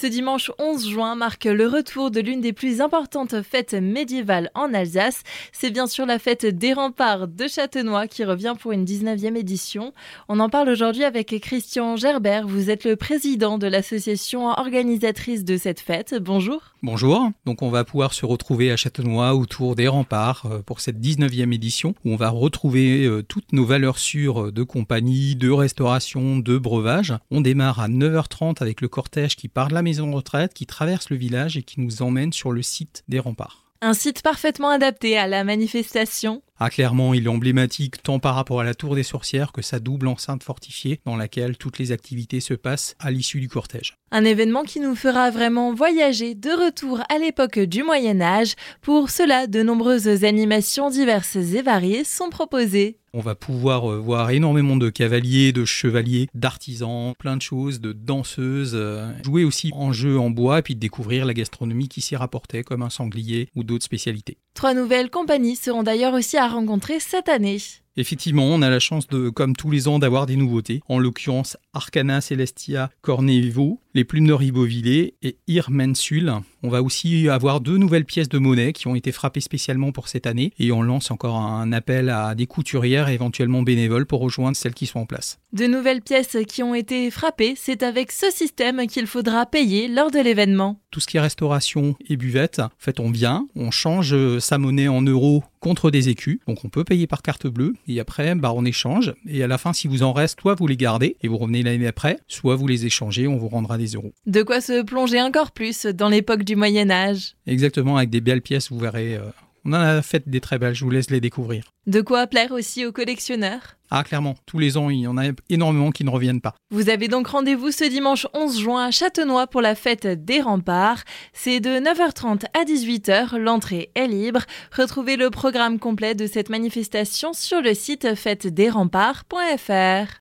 Ce dimanche 11 juin marque le retour de l'une des plus importantes fêtes médiévales en Alsace. C'est bien sûr la fête des remparts de Châtenois qui revient pour une 19e édition. On en parle aujourd'hui avec Christian Gerbert. Vous êtes le président de l'association organisatrice de cette fête. Bonjour. Bonjour. Donc on va pouvoir se retrouver à Châtenois autour des remparts euh, pour cette 19e édition où on va retrouver euh, toutes nos valeurs sûres de compagnie, de restauration, de breuvage. On démarre à 9h30 avec le cortège qui part de la maison retraite, qui traverse le village et qui nous emmène sur le site des remparts. Un site parfaitement adapté à la manifestation. Ah, clairement, il est emblématique tant par rapport à la tour des sorcières que sa double enceinte fortifiée dans laquelle toutes les activités se passent à l'issue du cortège. Un événement qui nous fera vraiment voyager de retour à l'époque du Moyen Âge. Pour cela, de nombreuses animations diverses et variées sont proposées. On va pouvoir euh, voir énormément de cavaliers, de chevaliers, d'artisans, plein de choses, de danseuses, euh, jouer aussi en jeu en bois et puis découvrir la gastronomie qui s'y rapportait comme un sanglier ou d'autres spécialités. Trois nouvelles compagnies seront d'ailleurs aussi à rencontrer cette année. Effectivement, on a la chance de, comme tous les ans, d'avoir des nouveautés. En l'occurrence, Arcana Celestia Cornevo, les plumes de Ribeauvillé et Irmensul. On va aussi avoir deux nouvelles pièces de monnaie qui ont été frappées spécialement pour cette année et on lance encore un appel à des couturières éventuellement bénévoles pour rejoindre celles qui sont en place. De nouvelles pièces qui ont été frappées, c'est avec ce système qu'il faudra payer lors de l'événement. Tout ce qui est restauration et buvette, en fait on vient, on change sa monnaie en euros contre des écus, donc on peut payer par carte bleue et après bah, on échange et à la fin si vous en reste, soit vous les gardez et vous revenez l'année après, soit vous les échangez, on vous rendra des euros. De quoi se plonger encore plus dans l'époque du Moyen Âge. Exactement, avec des belles pièces, vous verrez. Euh, on en a fait des très belles, je vous laisse les découvrir. De quoi plaire aussi aux collectionneurs? Ah, clairement, tous les ans, il y en a énormément qui ne reviennent pas. Vous avez donc rendez-vous ce dimanche 11 juin à Châtenois pour la fête des remparts. C'est de 9h30 à 18h, l'entrée est libre. Retrouvez le programme complet de cette manifestation sur le site fêtedesremparts.fr.